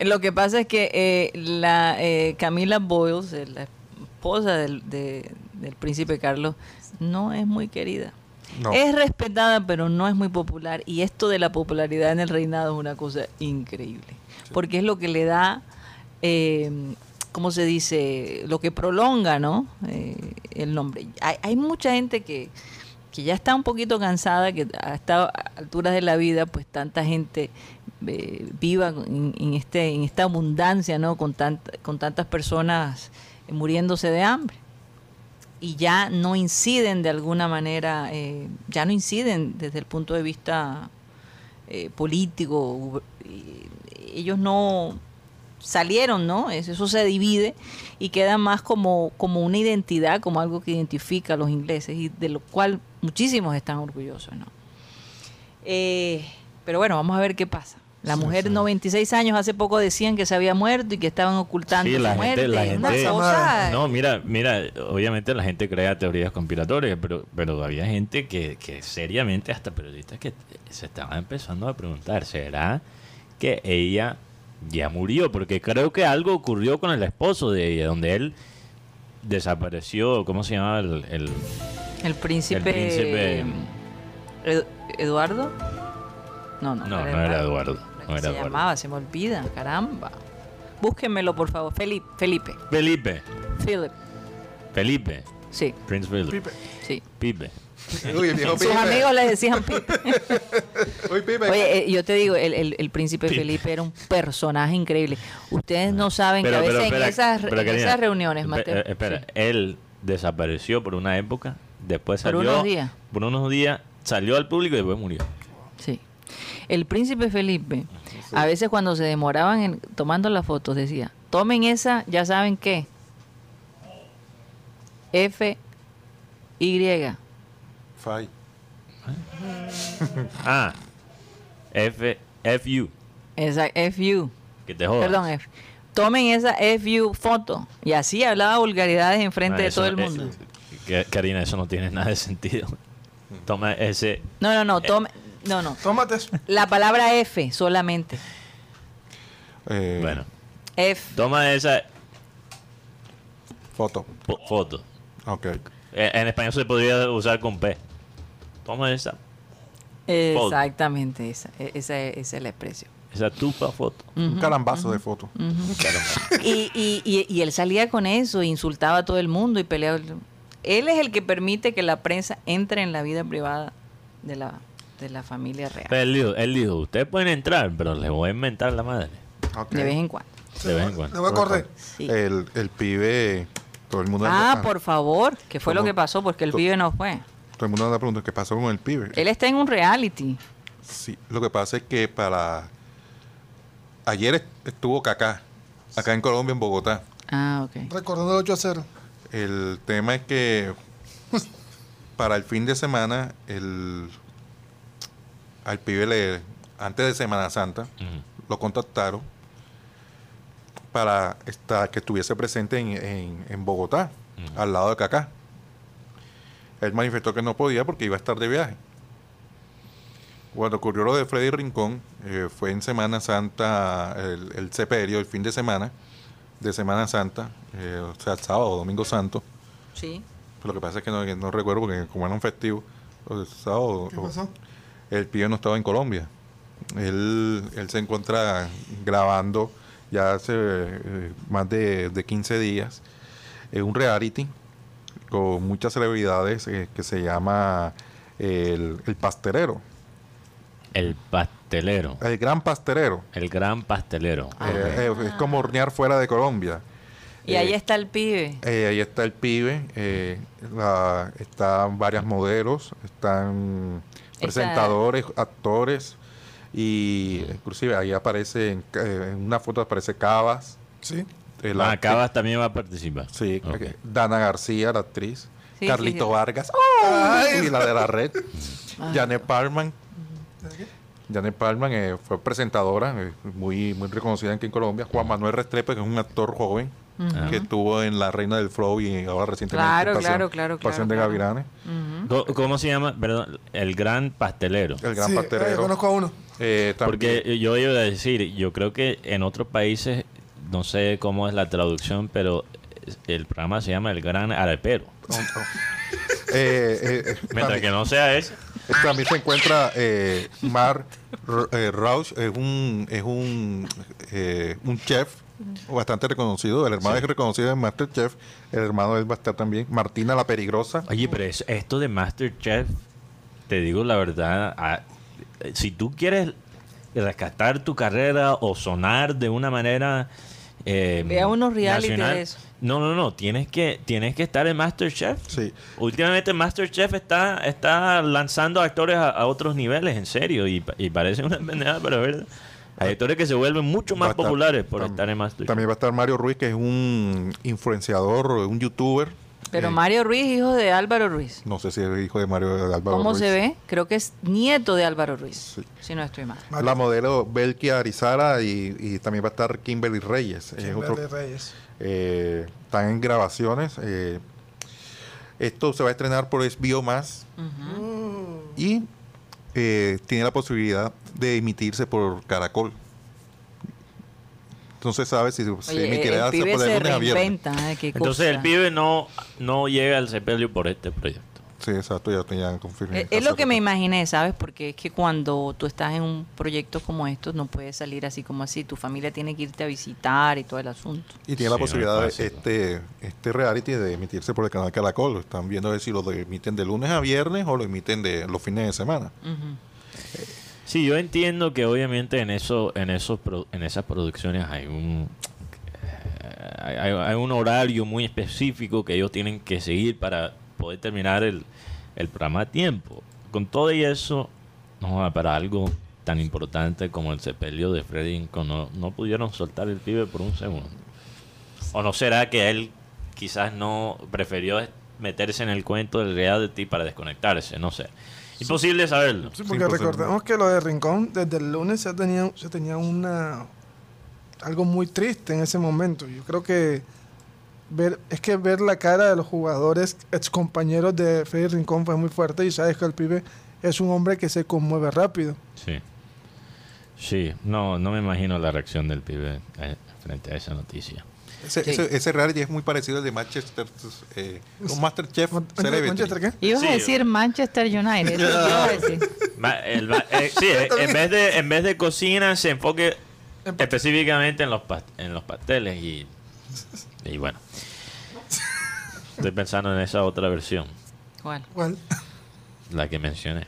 Lo que pasa es que eh, la eh, Camila Boyles, eh, la esposa del, de- del príncipe Carlos, no es muy querida. No. Es respetada, pero no es muy popular. Y esto de la popularidad en el reinado es una cosa increíble. Porque es lo que le da, eh, ¿cómo se dice? Lo que prolonga, ¿no? Eh, el nombre. Hay, hay mucha gente que, que ya está un poquito cansada, que a estas alturas de la vida, pues tanta gente eh, viva en, este, en esta abundancia, ¿no? Con, tant- con tantas personas muriéndose de hambre y ya no inciden de alguna manera, eh, ya no inciden desde el punto de vista eh, político. Ellos no salieron, ¿no? Es- Eso se divide y queda más como, como una identidad, como algo que identifica a los ingleses y de lo cual muchísimos están orgullosos, ¿no? Eh, pero bueno, vamos a ver qué pasa. La mujer 96 años hace poco decían que se había muerto y que estaban ocultando Sí, su la muerte. gente, la Una gente, cosa- no, mira, mira, obviamente la gente crea teorías conspiratorias, pero, pero había gente que, que seriamente, hasta periodistas que se estaban empezando a preguntar, ¿será que ella ya murió? Porque creo que algo ocurrió con el esposo de ella, donde él desapareció, ¿cómo se llamaba el, el- El príncipe, El príncipe- Edu- Eduardo. No, no, No, no era Eduardo, ¿Cómo no era se Eduardo. llamaba? Se me olvida, caramba. Búsquenmelo, por favor. Felipe. Felipe. Felipe, Philip. Felipe, Sí, Prince Philip, Pipe. sí. Pipe. Uy, el viejo Sus Pipe. amigos le decían Pipe. <laughs> Uy, Pipe. Oye, eh, yo te digo, el, el- el príncipe Pipe. Felipe era un personaje increíble. Ustedes no saben que a veces en, esas, pero, en Karina, esas reuniones, Mateo. eh, espera, sí. él desapareció por una época, después Por salió. unos días. Por unos días salió al público y después murió. Sí. El príncipe Felipe, a veces cuando se demoraban en, tomando las fotos, decía, tomen esa, ya saben qué. F, Y. Fai. <laughs> Ah, F, FU, Esa FU. que te jodas. Perdón, F. Tomen esa FU foto. Y así hablaba vulgaridades en frente Ah, de todo el eh, mundo. que- Karina, eso no tiene nada de sentido. <laughs> Toma ese. No, no, no, tome, no, no. Tómate eso. La palabra F solamente. Eh, Bueno, F. toma esa Foto. foto. Ok. Eh, En español se podría usar con P. Toma esa, foto. Exactamente, esa, e- esa, esa es la expresión. esa tupa foto. Un calambazo de foto. Y, y, y, y él salía con eso, insultaba a todo el mundo y peleaba. Él es el que permite que la prensa entre en la vida privada de la, de la familia real. Pero él dijo, él dijo, ustedes pueden entrar, pero les voy a inventar la madre. De vez en cuando. De vez en Le cuando. voy a correr. Sí. El, el pibe, todo el mundo Ah, por favor, ¿qué fue lo que pasó? Porque el pibe no fue. Todo el mundo anda preguntando qué pasó con el pibe. Él está en un reality. Sí, lo que pasa es que para ayer est- estuvo Kaká, acá en Colombia, en Bogotá. Ah, ok. Recordando el 8 a 0. El tema es que para el fin de semana, el al pibe le, antes de Semana Santa, lo contactaron para estar, que estuviese presente en, en- en Bogotá, al lado de Kaká. Él manifestó que no podía porque iba a estar de viaje. Cuando ocurrió lo de Freddy Rincón, eh, fue en Semana Santa, el, el sepelio, el fin de semana de Semana Santa, eh, o sea, sábado, domingo santo. Sí. Pero lo que pasa es que no, recuerdo porque como era un festivo, el sábado, ¿Qué pasó? el pibe no estaba en Colombia. Él, él se encuentra grabando ya hace eh, más de, de 15 días un reality con muchas celebridades eh, que se llama el, el pastelero, El pastelero. el gran pastelero. El gran pastelero. Eh, eh, es como hornear fuera de Colombia. Y Eh, ahí está el pibe. Eh, ahí está el pibe, eh, la- están varias modelos, están Esa- presentadores, actores y inclusive ahí aparece en, ca- en una foto aparece Cabas, Sí. El Ah, acti- Cabas también va a participar. sí, Ok. eh, Dana García, la actriz, Sí, Carlito sí, sí. Vargas, y la de la red, <laughs> Janet Parman. Janet Parman eh, fue presentadora, eh, muy, muy reconocida aquí en Colombia. Juan Manuel Restrepo, que es un actor joven, que estuvo en La Reina del Flow y ahora recientemente Claro, en Pasión, claro, claro, claro, Pasión de claro. Gavilanes. ¿Cómo se llama? Perdón, el gran pastelero. El gran sí, eh, pastelero. conozco a uno. Eh, Porque yo iba a decir, yo creo que en otros países, no sé cómo es la traducción, pero el programa se llama El Gran Arepero. <laughs> eh, eh, eh, Mientras que no sea ese. también se encuentra eh, Mar R- eh, Rausch, es un, es un, eh, un chef bastante reconocido. El hermano es reconocido en Masterchef. El hermano él va a estar también. Martina la Peligrosa. Oye, pero es- esto de Masterchef, te digo la verdad, ah, si tú quieres rescatar tu carrera o sonar de una manera... eh, Vea unos reality nacional, de eso. No, no, no, tienes que, tienes que estar en Masterchef. Sí. Últimamente Masterchef está, está lanzando actores a, a otros niveles, en serio, y, y parece una pendejada, pero es verdad. Hay actores que se vuelven mucho más estar- populares por estar en Masterchef. También va a estar Mario Ruiz, que es un influenciador, un youtuber Pero Eh, Mario Ruiz, hijo de Álvaro Ruiz. No sé si es hijo de Mario Álvaro ¿Cómo Ruiz. se ve? Creo que es nieto de Álvaro Ruiz, Sí. si no estoy mal. La modelo Belkia Arizara y, y también va a estar Kimberly Reyes. Es Kimberly otro- Reyes. eh, están en grabaciones. eh, esto se va a estrenar por HBO Más y eh, tiene la posibilidad de emitirse por Caracol. Entonces sabe si se Oye, emitirá el pibe por de se lunes a viernes. reinventa, ¿eh? Qué Entonces el pibe no, no llega al sepelio por este proyecto. Sí, exacto, ya tenía confirmado. Eh, Es lo que me imaginé, ¿sabes? Porque es que cuando tú estás en un proyecto como estos, no puedes salir así como así. Tu familia tiene que irte a visitar y todo el asunto. Y tiene la Sí, no posibilidad de fácil. este, este reality de emitirse por el canal Caracol. Están viendo a ver si lo de- emiten de lunes a viernes o lo emiten de los fines de semana. Ujú. Sí, yo entiendo que obviamente en eso, en esos, en esas producciones hay un eh, hay, un horario muy específico que ellos tienen que seguir para poder terminar el, el programa a tiempo. Con todo y eso, no para algo tan importante como el sepelio de Freddy Rincón, no, no pudieron soltar el pibe por un segundo. ¿O no será que él quizás no prefirió meterse en el cuento del reality para desconectarse? No sé. Imposible saberlo. Sí, porque recordemos que lo de Rincón, desde el lunes se tenía, se tenía una algo muy triste en ese momento. Yo creo que ver, es que ver la cara de los jugadores ex compañeros de Freddy Rincón fue muy fuerte y sabes que el pibe es un hombre que se conmueve rápido. Sí. Sí, no, no me imagino la reacción del pibe eh, frente a esa noticia. Ese, Sí. ese, ese reality es muy parecido al de Manchester, eh, un Masterchef Celebrity. ¿Manchester qué? Ibas Sí. a decir Manchester United. eh, sí, eh, en vez de en vez de cocina se enfoque específicamente en los en los pasteles y y bueno. Estoy pensando en esa otra versión, ¿Cuál? ¿Cuál? la que mencioné.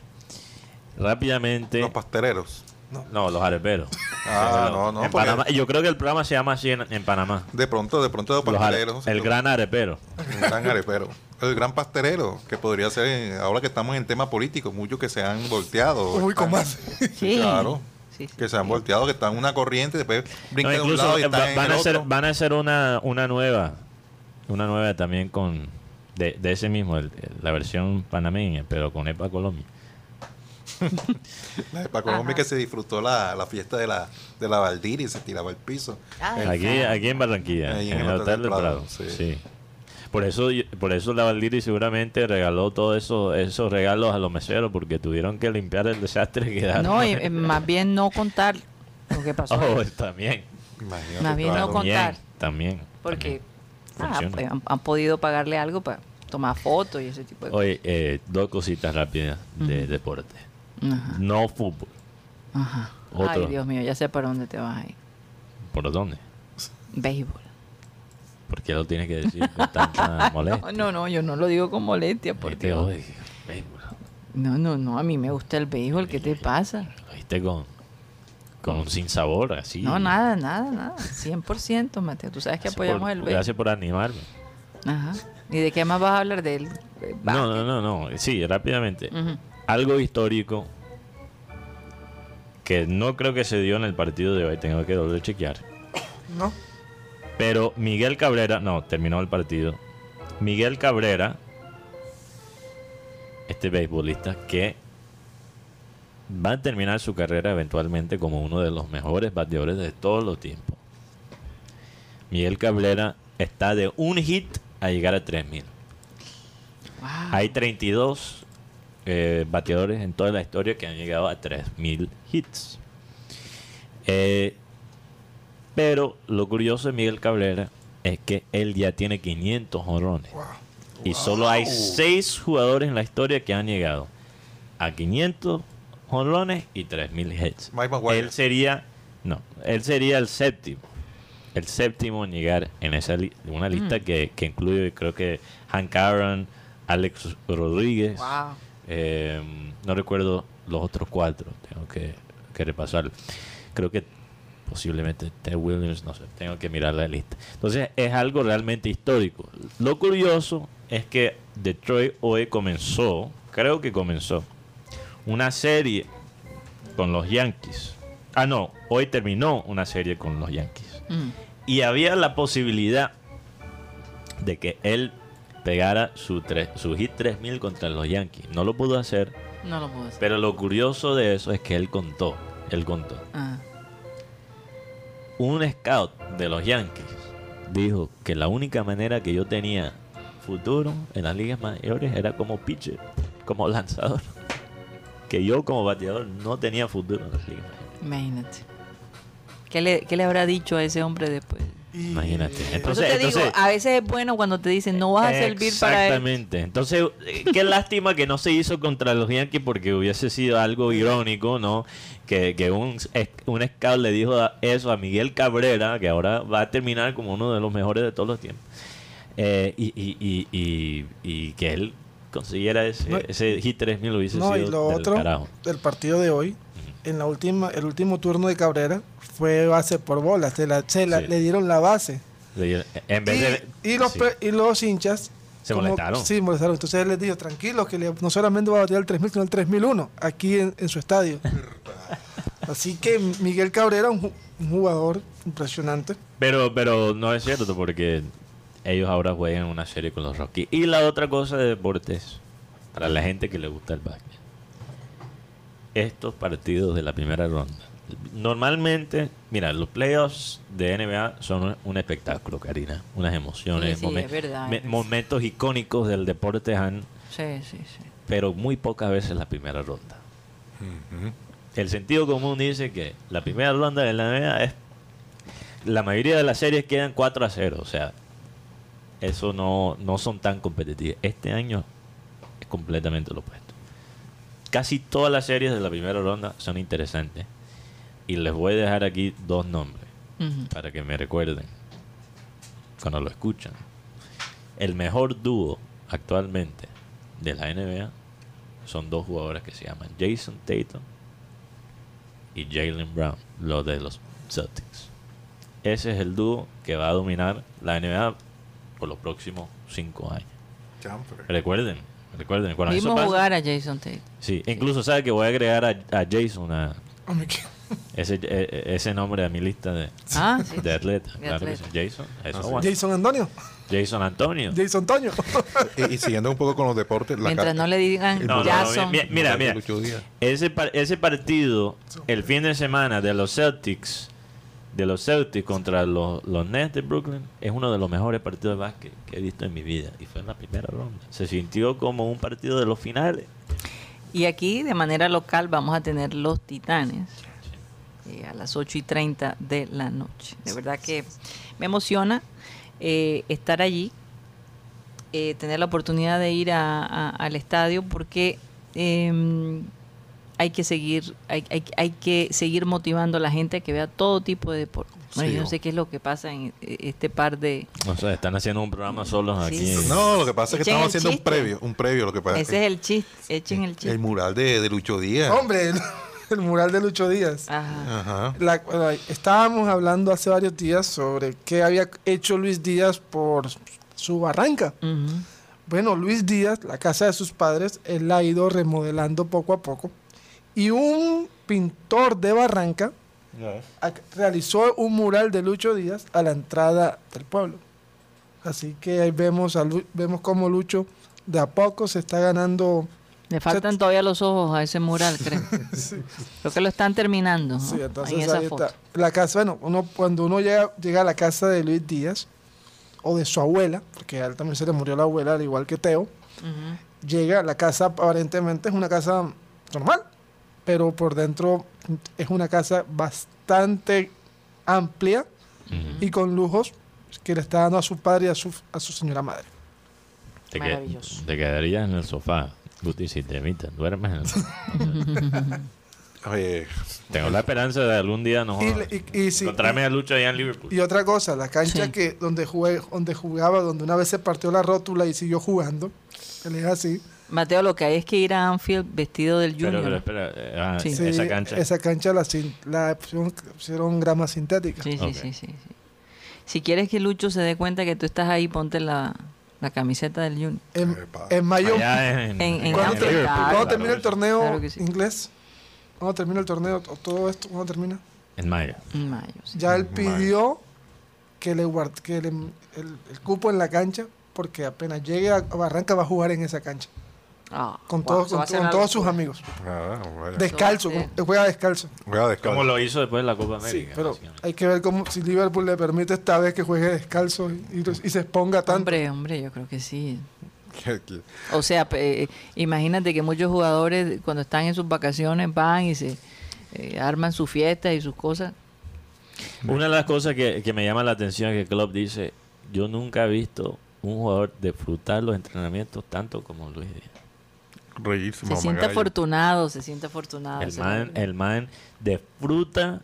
Rápidamente, Los pasteleros. no, los areperos. Ah, no, no, En porque- Panamá, yo creo que el programa se llama así en, en Panamá. De pronto, de pronto los are- el gran arepero. El gran arepero. El gran pastelero, que podría ser, ahora que estamos en tema político, muchos que se han volteado. Uy, están- ¿cómo así? Sí. Claro. Sí, sí, Que se han sí. volteado, que están en una corriente, después No, brincan de un incluso lado y están va- en van, el a hacer, otro. van a hacer una, una nueva, una nueva también con de, de ese mismo, el- la versión panameña, pero con EPA Colombia. La <laughs> de Paco Gómez que se disfrutó la, la fiesta de la, de la Valdir y se tiraba al piso. Ay, Aquí, cara. aquí en Barranquilla, Ahí en, el Hotel del Prado. sí. sí. Por eso, por eso la Valdiri seguramente regaló todos eso, esos regalos a los meseros, porque tuvieron que limpiar el desastre que da. No, y, más bien no contar lo que pasó. Oh, también. Imagínate, Más bien no claro. contar. También. también. porque ah, Funciona. pues, han, han podido pagarle algo para tomar fotos y ese tipo de cosas. Oye, eh, dos cositas rápidas de deporte. Ajá, No fútbol. ajá. Otro. Ay, Dios mío, ya sé para dónde te vas a ir. ¿Por dónde? Béisbol. ¿Por qué lo tienes que decir con tanta <laughs> molestia? No, no, yo no lo digo con molestia. Ahí Porque... te odio, béisbol. No, no, no, a mí me gusta el béisbol. ¿Qué te pasa? Lo oíste con, con un sinsabor así. No, nada, nada, nada. 100%, Mateo. Tú sabes que apoyamos por- el béisbol. Gracias por animarme. Ajá. ¿Y de qué más vas a hablar de él? Eh, No, no, no, no. Sí, rápidamente. Ujú. Algo histórico que no creo que se dio en el partido de hoy. Tengo que volver a chequear. ¿No? Pero Miguel Cabrera, no, terminó el partido. Miguel Cabrera, este beisbolista que va a terminar su carrera eventualmente como uno de los mejores bateadores de todos los tiempos. Miguel Cabrera está de un hit a llegar a 3000. Wow. Hay 32 eh, bateadores en toda la historia que han llegado a 3000 hits. Eh, pero lo curioso de Miguel Cabrera es que él ya tiene 500 honrones. Wow. Y solo hay 6 jugadores en la historia que han llegado a 500 honrones y 3000 hits. Él sería, no, él sería el séptimo. El séptimo en llegar en esa li- una lista que, que incluye, creo que Hank Aaron, Alex Rodríguez. Wow. Eh, no recuerdo los otros cuatro. Tengo que, que repasar. Creo que posiblemente Ted Williams, no sé, tengo que mirar la lista. Entonces es algo realmente histórico. Lo curioso es que Detroit hoy comenzó, creo que comenzó, una serie con los Yankees. Ah, no, hoy terminó una serie con los Yankees. Mm. Y había la posibilidad de que él pegara su, tres- su hit 3000 contra los Yankees. No lo pudo hacer, No lo puedo hacer. pero lo curioso de eso es que él contó, él contó. Ah, Un scout de los Yankees dijo que la única manera que yo tenía futuro en las ligas mayores era como pitcher, como lanzador. <laughs> Que yo como bateador no tenía futuro en las ligas mayores. imagínate. ¿Qué le, ¿Qué le habrá dicho a ese hombre después? Y- Imagínate. Entonces, te digo, entonces- a veces es bueno cuando te dicen no vas a servir para él. Exactamente. Entonces, eh, qué lástima que no se hizo contra los Yankees porque hubiese sido algo irónico, ¿no? Que, que un, un scout le dijo eso a Miguel Cabrera, que ahora va a terminar como uno de los mejores de todos los tiempos. Eh, y, y, y, y, y que él consiguiera ese, No, ese hit 3000 hubiese No, y sido lo del otro carajo. del partido de hoy, en la última, el último turno de Cabrera fue base por bola, se, la, se la- Sí. le dieron la base. Le- En vez de, y, los, sí. y los hinchas Se molestaron. Sí, molestaron. Entonces él les dijo, tranquilos, que le- no solamente va a batear el 3000, sino el 3001, aquí en, en su estadio. <laughs> Así que Miguel Cabrera, un, un jugador impresionante. Pero, pero no es cierto porque ellos ahora juegan una serie con los Rockies. Y la otra cosa de deportes, para la gente que le gusta el básquet, estos partidos de la primera ronda. Normalmente, mira, los playoffs de NBA son un, espectáculo, Karina. Unas emociones, Sí, sí, momen- es verdad, me- es verdad. momentos icónicos del deporte, han, Sí, sí, sí. pero muy pocas veces la primera ronda. El sentido común dice que la primera ronda de la NBA es. La mayoría de las series quedan 4 a 0. O sea, eso no, no son tan competitivas. Este año es completamente lo opuesto. Casi todas las series de la primera ronda son interesantes. Y les voy a dejar aquí dos nombres para que me recuerden cuando lo escuchan. El mejor dúo actualmente de la NBA son dos jugadores que se llaman Jason Tatum y Jalen Brown, los de los Celtics. Ese es el dúo que va a dominar la NBA por los próximos cinco años. Recuerden, recuerden. Cuando eso Vimos pase- jugar a Jason Tate. Sí, incluso sabe que voy a agregar a, a Jason a que- ese, e- e- ese nombre a mi lista de, Ah, sí. de atletas. De Claro atleta. Jason, eso Ah, sí. Jason Antonio, Jason Antonio. Jason Toño. Y, y siguiendo un poco con los deportes, la Mientras no le digan No, no, no, Jason. mi- mira, mira. Ese, par- ese partido, el fin de semana de los Celtics, de los Celtics contra los, los Nets de Brooklyn, es uno de los mejores partidos de básquet que he visto en mi vida. Y fue en la primera ronda. Se sintió como un partido de los finales. Y aquí, de manera local, vamos a tener los Titanes eh, a las 8 y 30 de la noche. De verdad que me emociona eh, estar allí, eh, tener la oportunidad de ir al estadio, porque eh, hay que seguir, hay, hay- hay que seguir motivando a la gente a que vea todo tipo de deporte. Bueno, Sí, yo no sé qué es lo que pasa en eh, este par de... O sea, están haciendo un programa solos Sí, aquí. No, lo que pasa es que estamos haciendo un previo, un previo lo que pasa. Ese es el chiste, echen el chiste. el mural de, de Lucho Díaz. Hombre, el, <laughs> el mural de Lucho Díaz. Ajá. Ajá. La- estábamos hablando hace varios días sobre qué había hecho Luis Díaz por su barranca. Bueno, Luis Díaz, la casa de sus padres, él la ha ido remodelando poco a poco. Y un pintor de Barranca realizó un mural de Lucho Díaz a la entrada del pueblo. Así que ahí vemos, a Lu- vemos cómo Lucho de a poco se está ganando. Le faltan todavía los ojos a ese mural, <laughs> creo. Creo que lo están terminando. ¿no? Sí, entonces en esa ahí foto. está. La casa, bueno, uno, cuando uno llega, llega a la casa de Luis Díaz o de su abuela, porque a él también se le murió la abuela, al igual que Teo, llega, la casa aparentemente es una casa normal, pero por dentro es una casa bastante amplia Ujú. y con lujos que le está dando a su padre y a su, a su señora madre. Te, que- Maravilloso. te quedarías en el sofá. Guti, si te imitan, duermes en el sofá. <laughs> Oye, Tengo la esperanza de algún día no Y, sí, encontrarme a Lucho allá en Liverpool. y otra cosa, la cancha Sí. que donde, jugué, donde jugaba, donde una vez se partió la rótula y siguió jugando, él es así. Mateo, lo que hay es que ir a Anfield vestido del Junior. pero espera, eh, ah, Sí. Sí, esa cancha. Esa cancha la, la pusieron, grama sintética. Sí, sí, sí, sí, sí. Si quieres que Lucho se dé cuenta que tú estás ahí, ponte la, la camiseta del Junior. En, en mayo, Allá en, En- en ¿Cuándo, Anfield, ter- claro, cuándo claro termina el torneo Claro que sí. inglés? ¿Cuándo termina el torneo? O ¿Todo esto cuándo termina? En mayo. En mayo. sí. Ya él Mayo. pidió que le guard- que le- el, el cupo en la cancha porque apenas llegue a Barranca va a jugar en esa cancha. Ah, Con, wow, todos, con, todos sus amigos. Ah, bueno. Descalzo, Sí. juega descalzo. Juega descalzo. Como lo hizo después de la Copa Sí, América. pero hay que ver cómo si Liverpool le permite esta vez que juegue descalzo y, y- y se exponga tanto. Hombre, hombre, yo creo que sí. <laughs> O sea, eh, imagínate que muchos jugadores cuando están en sus vacaciones van y se eh, arman sus fiestas y sus cosas. Una de las cosas que, que me llama la atención es que Klopp dice, yo nunca he visto un jugador disfrutar los entrenamientos tanto como Luis Díaz. Reírse, Se siente afortunado, se siente afortunado. El man, el man disfruta,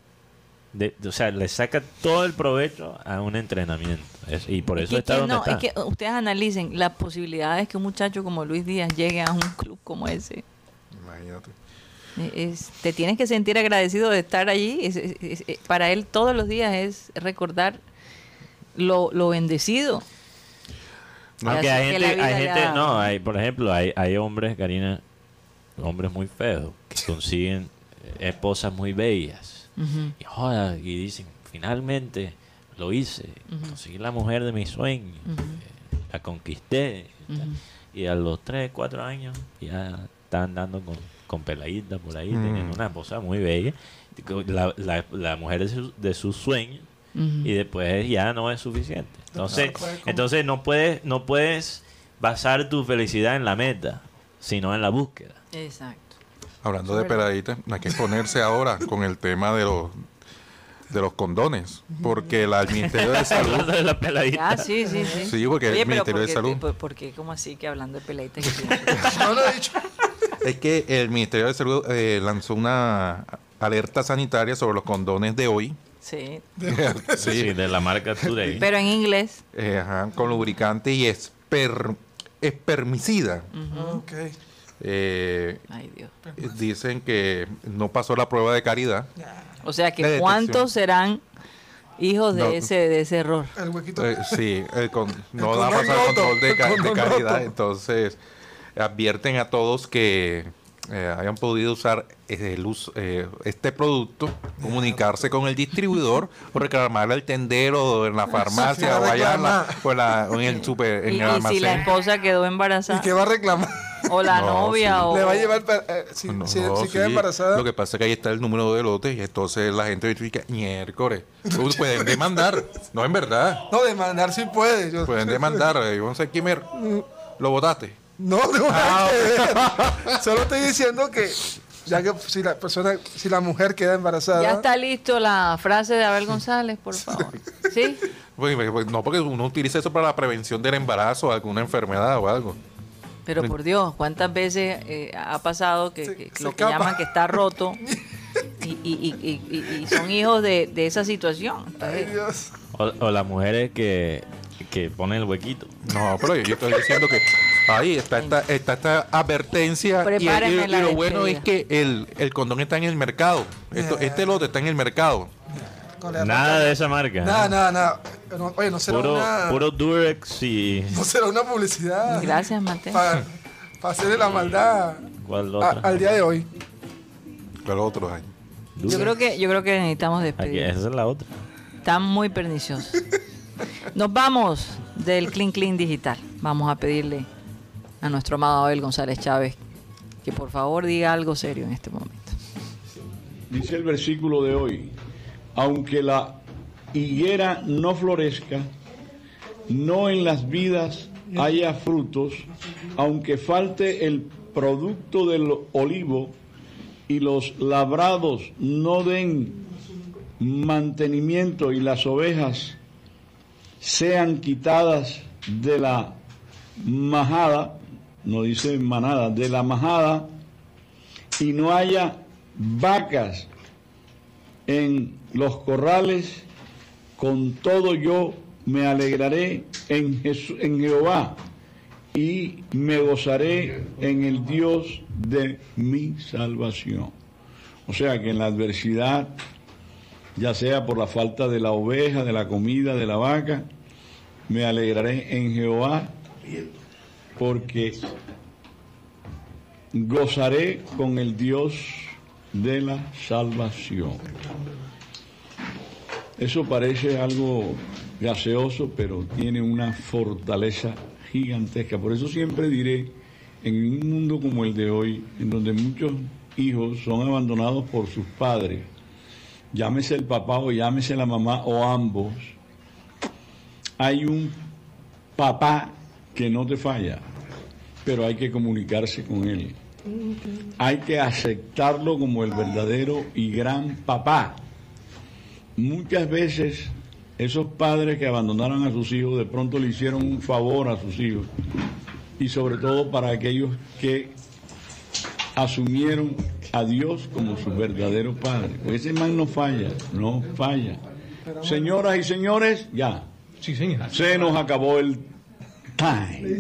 de, o sea, le saca todo el provecho a un entrenamiento. Es- y por Es eso que- está que donde no, está. Es que ustedes analicen las posibilidades que un muchacho como Luis Díaz llegue a un club como ese. Imagínate. Eh, es- te tienes que sentir agradecido de estar allí. Es- es- es- eh, para él todos los días es recordar lo, lo bendecido. Aunque Así hay gente, hay gente, ya- no, hay, por ejemplo, hay, hay hombres, Karina, hombres muy feos, que consiguen esposas muy bellas. Y, joda, y dicen, finalmente lo hice, conseguí la mujer de mis sueños, eh, la conquisté. y a los 3, 4 años ya están andando con, con peladitas por ahí, Mm. teniendo una esposa muy bella, la, la, la mujer de, su- de sus sueños, y después ya no es suficiente. Entonces, entonces no puedes, no puedes basar tu felicidad en la meta, sino en la búsqueda. Exacto. Hablando de peladitas, hay que ponerse ahora con el tema de los de los condones, porque la, el Ministerio de <laughs> Salud, Hablando de la peladita. Ah, sí, sí, sí. Sí, porque el Oye, Ministerio de ¿por qué- Salud- ¿por, por qué como así que hablando de <laughs> tiene? No lo he dicho. es que el Ministerio de Salud eh, lanzó una alerta sanitaria sobre los condones de hoy. sí. <laughs> Sí, sí, de la marca Today. Pero en inglés. eh, ajá, con lubricante y esper, espermicida. Ok. Eh, Ay, Dios. dicen que no pasó la prueba de caridad. O sea que. ¿cuántos serán hijos de No. ese de ese error? El huequito. Eh, sí, el con- no El da pasar control de, el ca- de condón calidad. roto. Entonces, advierten a todos que eh, hayan podido usar eh, el us- eh, este producto, comunicarse con el distribuidor <laughs> o reclamarle al tendero en la <laughs> farmacia Sí, o allá en, la- reclamar. o la- o en el super, en Y, el y si la almacén. esposa quedó ¿Y embarazada qué va a reclamar? o la <laughs> No, novia sí. o Le va a llevar. eh, si, No, si- no, si queda sí. embarazada. Lo que pasa es que ahí está el número de lotes y entonces la gente verifica, miércoles, pueden demandar. No, en verdad. No, demandar si puede. Yo- Pueden demandar. eh, Vamos a Kimer, lo votaste. No, no nada que ver. Solo estoy diciendo que ya que si la persona, si la mujer queda embarazada. ya está listo la frase de Abel González, por favor. ¿Sí? Pues, pues, no, porque uno utiliza eso para la prevención del embarazo, alguna enfermedad o algo. Pero por Dios, ¿cuántas veces eh, ha pasado que, Se- que se lo que llaman que está roto <laughs> y, y- y- y- y- y son hijos de, de esa situación? Ay, Entonces, Dios. O, o las mujeres que, que ponen el huequito. No, pero yo, yo estoy diciendo que ahí está esta, está esta advertencia. Y, y- lo bueno es que el, el condón está en el mercado. Esto, este lote está en el mercado. Nada de esa marca. ¿eh? Nada, nada, nada. No, oye, no será Puro, una. puro Durex y... No será una publicidad. gracias, Mateo. Para hacerle la maldad ¿Cuál a- al día de hoy. Pero otros años. Yo creo que yo creo que necesitamos Aquí, despedir. esa es la otra. Está muy pernicioso. Nos vamos del Clean Clean Digital. Vamos a pedirle a nuestro amado Abel González Chávez que por favor diga algo serio en este momento. Dice el versículo de hoy, aunque la higuera no florezca, no en las vidas haya frutos, aunque falte el producto del olivo y los labrados no den mantenimiento y las ovejas sean quitadas de la majada, no dice manada, de la majada, y no haya vacas en los corrales, con todo yo me alegraré en, en Jehová y me gozaré en el Dios de mi salvación. O sea que en la adversidad, ya sea por la falta de la oveja, de la comida, de la vaca, me alegraré en Jehová porque gozaré con el Dios de la salvación. Eso parece algo gaseoso, pero tiene una fortaleza gigantesca. Por eso siempre diré, en un mundo como el de hoy, en donde muchos hijos son abandonados por sus padres, llámese el papá o llámese la mamá o ambos, hay un papá que no te falla, pero hay que comunicarse con él. Hay que aceptarlo como el verdadero y gran papá. Muchas veces esos padres que abandonaron a sus hijos de pronto le hicieron un favor a sus hijos y sobre todo para aquellos que asumieron a Dios como su verdadero padre. Pues ese man no falla, no falla. Señoras y señores, ya. Sí, señor. Se nos acabó el time.